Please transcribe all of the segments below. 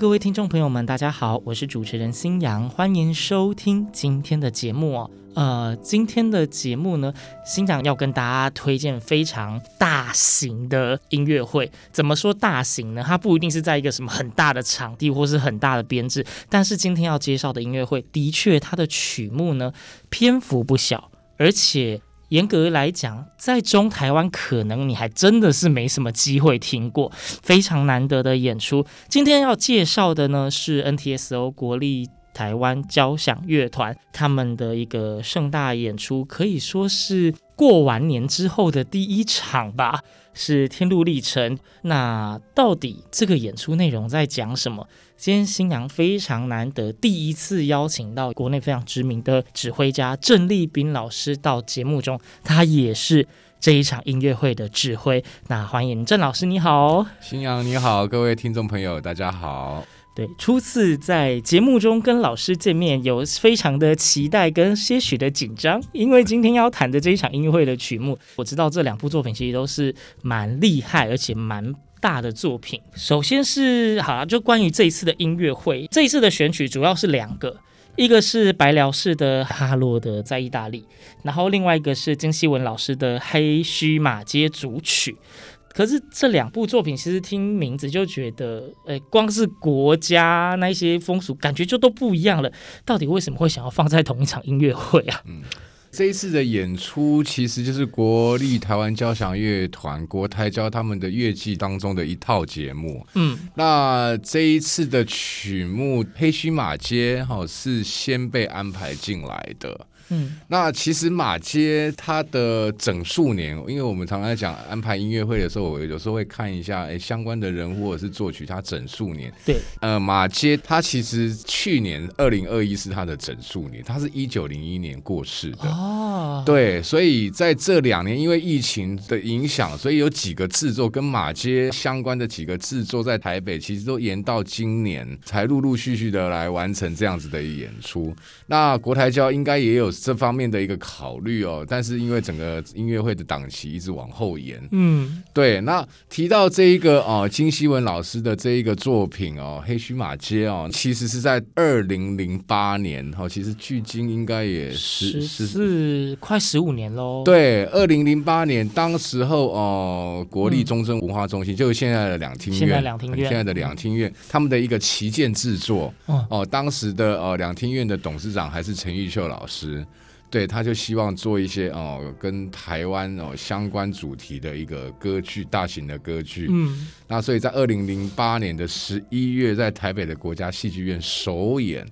各位听众朋友们，大家好，我是主持人新阳，欢迎收听今天的节目哦。呃，今天的节目呢，新阳要跟大家推荐非常大型的音乐会。怎么说大型呢？它不一定是在一个什么很大的场地或是很大的编制，但是今天要介绍的音乐会，的确它的曲目呢篇幅不小，而且。严格来讲，在中台湾可能你还真的是没什么机会听过，非常难得的演出。今天要介绍的呢是 NTSO 国立台湾交响乐团他们的一个盛大演出，可以说是过完年之后的第一场吧，是《天路历程》。那到底这个演出内容在讲什么？今天新娘非常难得，第一次邀请到国内非常知名的指挥家郑立斌老师到节目中，他也是这一场音乐会的指挥。那欢迎郑老师，你好。星洋你好，各位听众朋友，大家好。对，初次在节目中跟老师见面，有非常的期待跟些许的紧张，因为今天要谈的这一场音乐会的曲目，我知道这两部作品其实都是蛮厉害，而且蛮大的作品。首先是好了，就关于这一次的音乐会，这一次的选曲主要是两个，一个是白辽士的哈洛德在意大利，然后另外一个是金希文老师的黑须马街组曲。可是这两部作品，其实听名字就觉得，呃，光是国家那些风俗，感觉就都不一样了。到底为什么会想要放在同一场音乐会啊？嗯，这一次的演出其实就是国立台湾交响乐团国台交他们的乐季当中的一套节目。嗯，那这一次的曲目《黑须马街》哈是先被安排进来的。嗯，那其实马街它的整数年，因为我们常常在讲安排音乐会的时候，我有时候会看一下，哎，相关的人或者是作曲，它整数年。对，呃，马街它其实去年二零二一是它的整数年，它是一九零一年过世的。哦，对，所以在这两年，因为疫情的影响，所以有几个制作跟马街相关的几个制作在台北，其实都延到今年才陆陆续续的来完成这样子的演出。那国台交应该也有。这方面的一个考虑哦，但是因为整个音乐会的档期一直往后延，嗯，对。那提到这一个哦，金希文老师的这一个作品哦，《黑须马街》哦，其实是在二零零八年哦，其实距今应该也是十四快十五年喽。对，二零零八年当时候哦，国立中正文化中心、嗯、就是现在的两厅院，现在两厅院，现在的两厅院，他们的一个旗舰制作、嗯、哦，当时的呃两厅院的董事长还是陈玉秀老师。对，他就希望做一些哦，跟台湾哦相关主题的一个歌剧，大型的歌剧。嗯，那所以在二零零八年的十一月，在台北的国家戏剧院首演。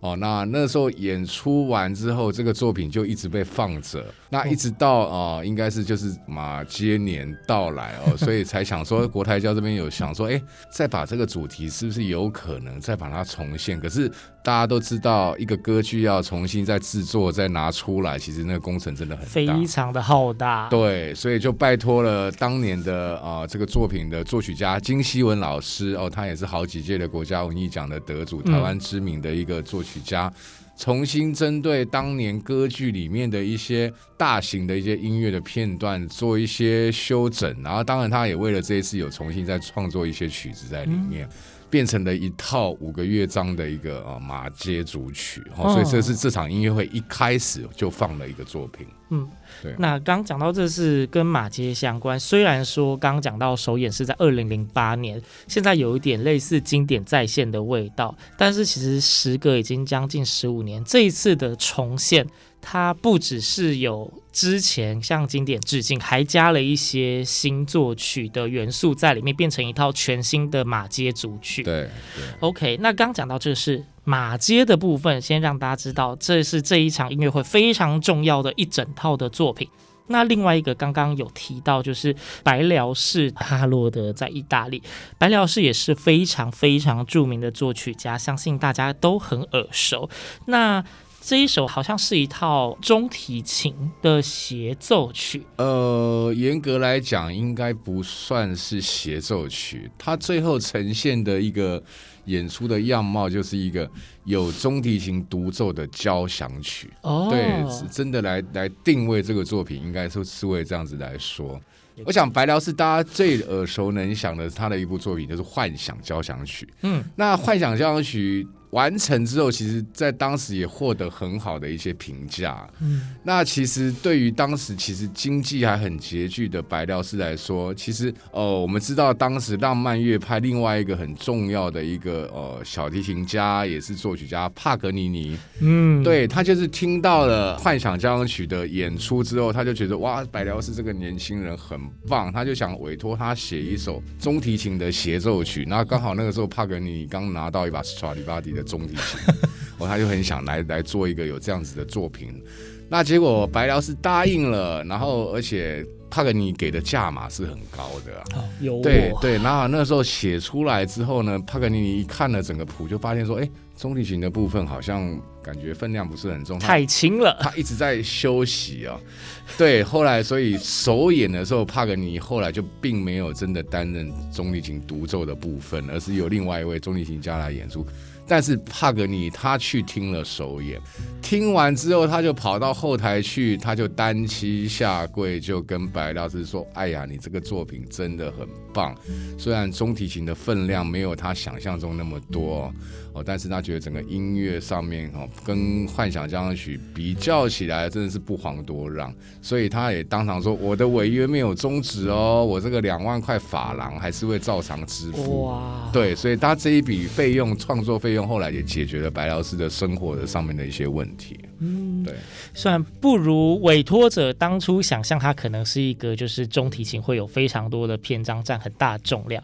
哦，那那时候演出完之后，这个作品就一直被放着。那一直到呃，应该是就是马接年到来哦，所以才想说国台交这边有想说，哎，再把这个主题是不是有可能再把它重现？可是大家都知道，一个歌剧要重新再制作再拿出来，其实那个工程真的很大，非常的浩大。对，所以就拜托了当年的啊、呃、这个作品的作曲家金希文老师哦，他也是好几届的国家文艺奖的得主，台湾知名的一个作曲家。嗯重新针对当年歌剧里面的一些大型的一些音乐的片段做一些修整，然后当然他也为了这一次有重新再创作一些曲子在里面。嗯变成了一套五个乐章的一个呃马街组曲，哦，所以这是这场音乐会一开始就放了一个作品。嗯，对。那刚讲到这是跟马街相关，虽然说刚讲到首演是在二零零八年，现在有一点类似经典再现的味道，但是其实时隔已经将近十五年，这一次的重现它不只是有之前向经典致敬，还加了一些新作曲的元素在里面，变成一套全新的马街组曲。对，对，OK。那刚讲到这是马街的部分，先让大家知道，这是这一场音乐会非常重要的一整套的作品。那另外一个刚刚有提到，就是白辽士哈洛德在意大利，白辽士也是非常非常著名的作曲家，相信大家都很耳熟。那这一首好像是一套中提琴的协奏曲。呃，严格来讲，应该不算是协奏曲，它最后呈现的一个演出的样貌，就是一个有中提琴独奏的交响曲。哦，对，是真的来来定位这个作品，应该是是为这样子来说。我想白辽是大家最耳熟能详的他的一部作品就是《幻想交响曲》。嗯，那《幻想交响曲》。完成之后，其实在当时也获得很好的一些评价。嗯，那其实对于当时其实经济还很拮据的白辽士来说，其实呃，我们知道当时浪漫乐派另外一个很重要的一个呃小提琴家也是作曲家帕格尼尼。嗯，对，他就是听到了《幻想交响曲》的演出之后，他就觉得哇，白辽士这个年轻人很棒，他就想委托他写一首中提琴的协奏曲。那刚好那个时候帕格尼尼刚拿到一把斯特拉迪瓦蒂的中提琴，哦，他就很想来来做一个有这样子的作品，那结果白辽是答应了，然后而且帕格尼给的价码是很高的，啊，有对对，然后那时候写出来之后呢，帕格尼一看了整个谱，就发现说，哎，中提琴的部分好像感觉分量不是很重，太轻了，他一直在休息啊，对，后来所以首演的时候，帕格尼后来就并没有真的担任中提琴独奏的部分，而是由另外一位中提琴家来演出。但是帕格尼他去听了首演，听完之后他就跑到后台去，他就单膝下跪，就跟白老师说：“哎呀，你这个作品真的很棒，虽然中提琴的分量没有他想象中那么多哦。”但是他觉得整个音乐上面哦，跟幻想交响曲比较起来，真的是不遑多让，所以他也当场说：“我的违约没有终止哦，我这个两万块法郎还是会照常支付。”哇，对，所以他这一笔费用，创作费用后来也解决了白老师的生活的上面的一些问题。嗯，对，虽然不如委托者当初想象，他可能是一个就是中提琴会有非常多的篇章占很大的重量，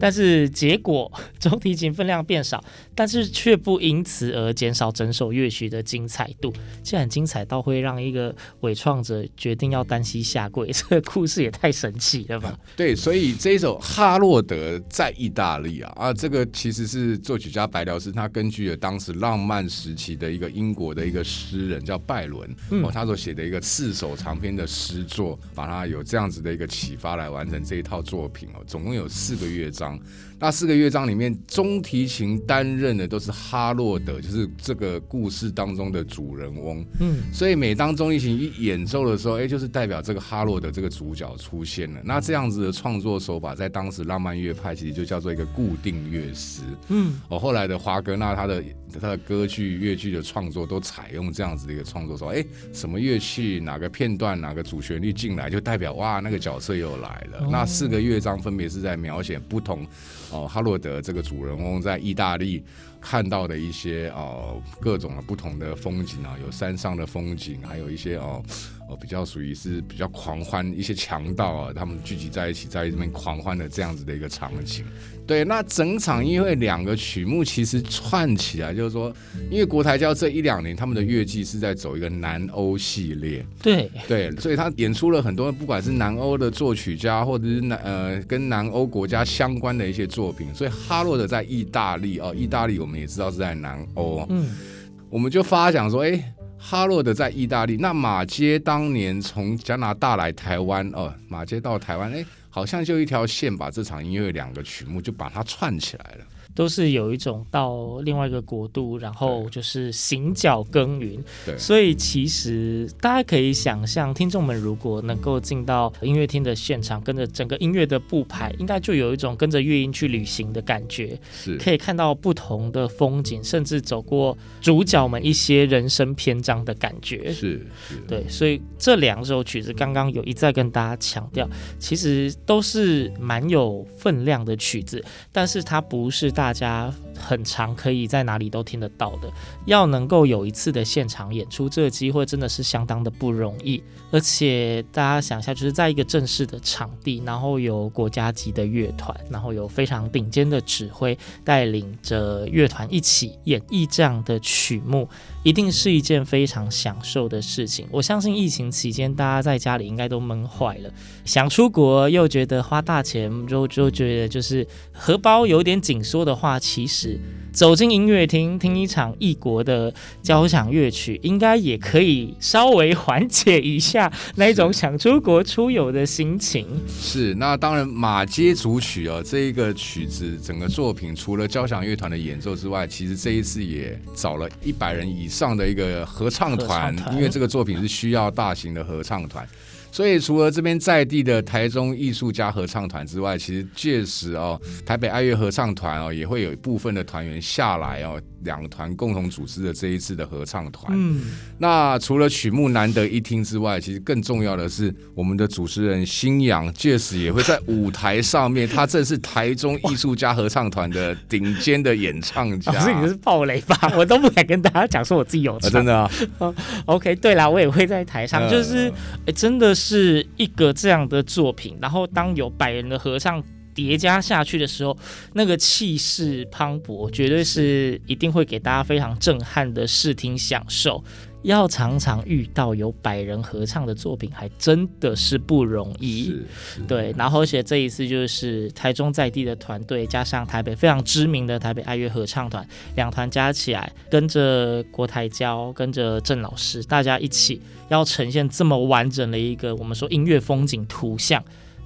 但是结果中提琴分量变少，但是却不因此而减少整首乐曲的精彩度。既然精彩到会让一个伪创者决定要单膝下跪，这个故事也太神奇了吧？对，所以这一首哈洛德在意大利啊啊，这个其实是作曲家白辽士他根据了当时浪漫时期的一个英国的一个。诗人叫拜伦，哦，他所写的一个四首长篇的诗作，把他有这样子的一个启发来完成这一套作品哦，总共有四个乐章。那四个乐章里面，中提琴担任的都是哈洛德，就是这个故事当中的主人翁。嗯，所以每当中提琴一演奏的时候，哎，就是代表这个哈洛德这个主角出现了。那这样子的创作手法，在当时浪漫乐派其实就叫做一个固定乐师。嗯，哦，后来的华格纳他的他的歌剧、乐剧的创作都采用这样子的一个创作手法。哎，什么乐器、哪个片段、哪个主旋律进来，就代表哇，那个角色又来了。哦、那四个乐章分别是在描写不同。哦，哈洛德这个主人翁在意大利看到的一些哦各种的不同的风景啊，有山上的风景，还有一些哦。比较属于是比较狂欢，一些强盗啊，他们聚集在一起，在这边狂欢的这样子的一个场景。对，那整场音乐会两个曲目其实串起来，就是说，因为国台交这一两年他们的乐季是在走一个南欧系列，对对，所以他演出了很多不管是南欧的作曲家，或者是南呃跟南欧国家相关的一些作品。所以哈洛德在意大利哦，意大利我们也知道是在南欧，嗯，我们就发想说，哎。哈洛德在意大利，那马街当年从加拿大来台湾，哦，马街到台湾，哎，好像就一条线，把这场音乐两个曲目就把它串起来了。都是有一种到另外一个国度，然后就是行脚耕耘。对，所以其实大家可以想象，听众们如果能够进到音乐厅的现场，跟着整个音乐的布排，应该就有一种跟着乐音去旅行的感觉。是，可以看到不同的风景，甚至走过主角们一些人生篇章的感觉。是，是，对。所以这两首曲子，刚刚有一再跟大家强调，其实都是蛮有分量的曲子，但是它不是大。大家很常可以在哪里都听得到的。要能够有一次的现场演出，这个机会真的是相当的不容易。而且大家想一下，就是在一个正式的场地，然后有国家级的乐团，然后有非常顶尖的指挥带领着乐团一起演绎这样的曲目，一定是一件非常享受的事情。我相信疫情期间大家在家里应该都闷坏了，想出国又觉得花大钱，就就觉得就是荷包有点紧缩的话，其实。走进音乐厅听一场异国的交响乐曲，应该也可以稍微缓解一下那种想出国出游的心情。是，那当然马街组曲哦，这一个曲子整个作品除了交响乐团的演奏之外，其实这一次也找了一百人以上的一个合唱团，因为这个作品是需要大型的合唱团。所以，除了这边在地的台中艺术家合唱团之外，其实届时哦，台北爱乐合唱团哦，也会有一部分的团员下来哦。两团共同组织的这一次的合唱团，嗯，那除了曲目难得一听之外，其实更重要的是，我们的主持人新阳届时也会在舞台上面，他正是台中艺术家合唱团的顶尖的演唱家。老 师，你是暴雷吧？我都不敢跟大家讲说我自己有唱，啊、真的啊。OK，对啦，我也会在台上，就是真的是一个这样的作品。然后当有百人的合唱。叠加下去的时候，那个气势磅礴，绝对是一定会给大家非常震撼的视听享受。要常常遇到有百人合唱的作品，还真的是不容易。对，然后而且这一次就是台中在地的团队，加上台北非常知名的台北爱乐合唱团，两团加起来，跟着国台交，跟着郑老师，大家一起要呈现这么完整的一个我们说音乐风景图像。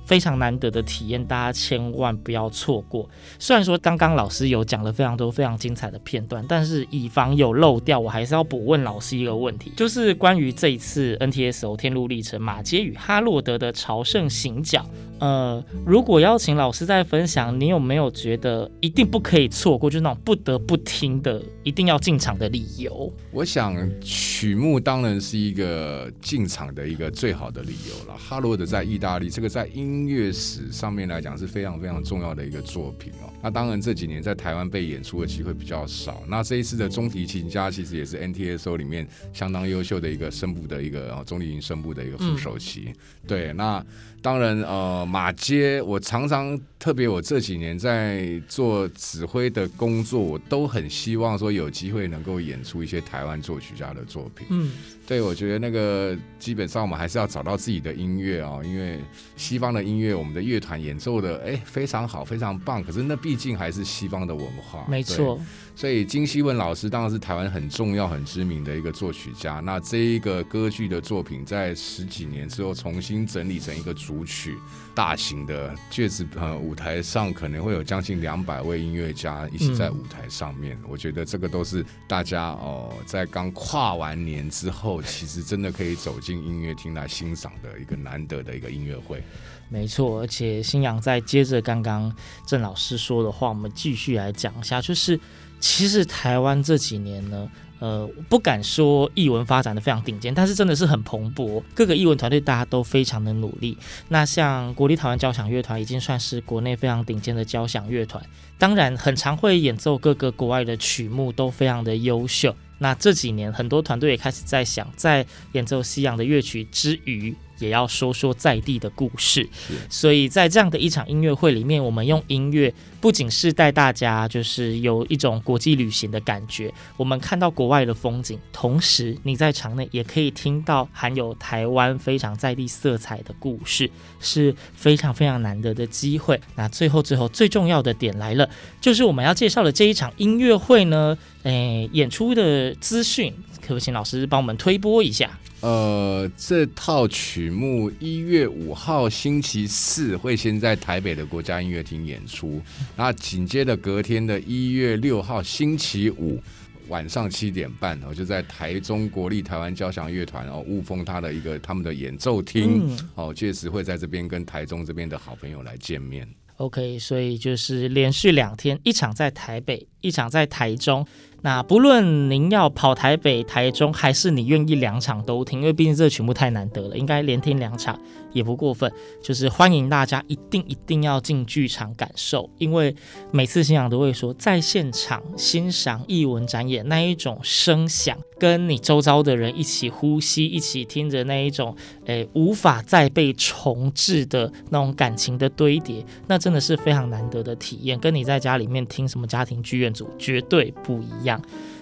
非常难得的体验，大家千万不要错过。虽然说刚刚老师有讲了非常多非常精彩的片段，但是以防有漏掉，我还是要补问老师一个问题，就是关于这一次 NTSO 天路历程马杰与哈洛德的朝圣行脚。呃，如果邀请老师再分享，你有没有觉得一定不可以错过，就那种不得不听的，一定要进场的理由？我想曲目当然是一个进场的一个最好的理由了。哈罗德在意大利，这个在英音乐史上面来讲是非常非常重要的一个作品哦。那当然这几年在台湾被演出的机会比较少。那这一次的中提琴家其实也是 NTSO 里面相当优秀的一个声部的一个中提琴声部的一个副首席。嗯、对，那。当然，呃，马街，我常常特别，我这几年在做指挥的工作，我都很希望说有机会能够演出一些台湾作曲家的作品。嗯，对，我觉得那个基本上我们还是要找到自己的音乐哦，因为西方的音乐，我们的乐团演奏的哎非常好，非常棒，可是那毕竟还是西方的文化。没错。所以金希文老师当然是台湾很重要、很知名的一个作曲家。那这一个歌剧的作品，在十几年之后重新整理成一个主曲，大型的戒指呃舞台上可能会有将近两百位音乐家一起在舞台上面。嗯、我觉得这个都是大家哦、呃，在刚跨完年之后，其实真的可以走进音乐厅来欣赏的一个难得的一个音乐会。没错，而且新阳在接着刚刚郑老师说的话，我们继续来讲一下，就是。其实台湾这几年呢，呃，不敢说译文发展的非常顶尖，但是真的是很蓬勃。各个译文团队大家都非常的努力。那像国立台湾交响乐团已经算是国内非常顶尖的交响乐团，当然很常会演奏各个国外的曲目，都非常的优秀。那这几年很多团队也开始在想，在演奏西洋的乐曲之余，也要说说在地的故事，所以在这样的一场音乐会里面，我们用音乐不仅是带大家就是有一种国际旅行的感觉，我们看到国外的风景，同时你在场内也可以听到含有台湾非常在地色彩的故事，是非常非常难得的机会。那最后最后最重要的点来了，就是我们要介绍的这一场音乐会呢，诶，演出的资讯，可不可以请老师帮我们推播一下？呃，这套曲目一月五号星期四会先在台北的国家音乐厅演出，那紧接着隔天的一月六号星期五晚上七点半，我就在台中国立台湾交响乐团哦，雾峰他的一个他们的演奏厅哦，届时会在这边跟台中这边的好朋友来见面。OK，所以就是连续两天，一场在台北，一场在台中。那不论您要跑台北、台中，还是你愿意两场都听，因为毕竟这个曲目太难得了，应该连听两场也不过分。就是欢迎大家一定一定要进剧场感受，因为每次星洋都会说，在现场欣赏艺文展演那一种声响，跟你周遭的人一起呼吸、一起听着那一种，诶，无法再被重置的那种感情的堆叠，那真的是非常难得的体验，跟你在家里面听什么家庭剧院组绝对不一样。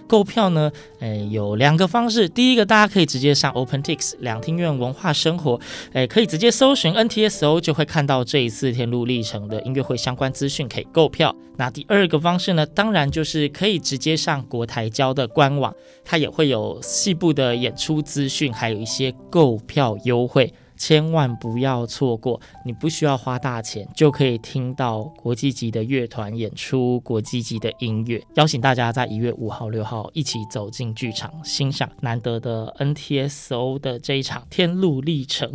购票呢，诶，有两个方式。第一个，大家可以直接上 OpenTix 两厅院文化生活，诶，可以直接搜寻 NTSO，就会看到这一次天路历程的音乐会相关资讯，可以购票。那第二个方式呢，当然就是可以直接上国台交的官网，它也会有细部的演出资讯，还有一些购票优惠。千万不要错过，你不需要花大钱就可以听到国际级的乐团演出，国际级的音乐。邀请大家在一月五号、六号一起走进剧场，欣赏难得的 NTSO 的这一场《天路历程》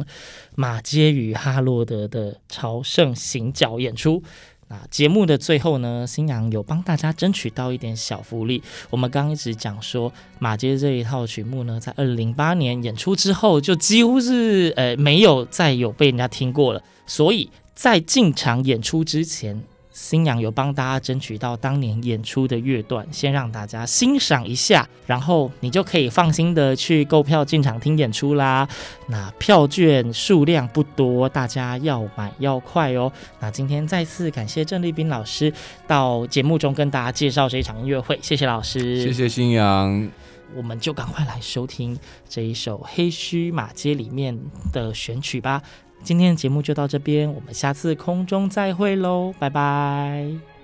马街与哈洛德的朝圣行脚演出。啊节目的最后呢，新阳有帮大家争取到一点小福利。我们刚一直讲说马街这一套曲目呢，在二零零八年演出之后，就几乎是呃没有再有被人家听过了。所以在进场演出之前，星洋有帮大家争取到当年演出的乐段，先让大家欣赏一下，然后你就可以放心的去购票进场听演出啦。那票券数量不多，大家要买要快哦。那今天再次感谢郑立斌老师到节目中跟大家介绍这一场音乐会，谢谢老师，谢谢新阳，我们就赶快来收听这一首《黑须马街》里面的选曲吧。今天的节目就到这边，我们下次空中再会喽，拜拜。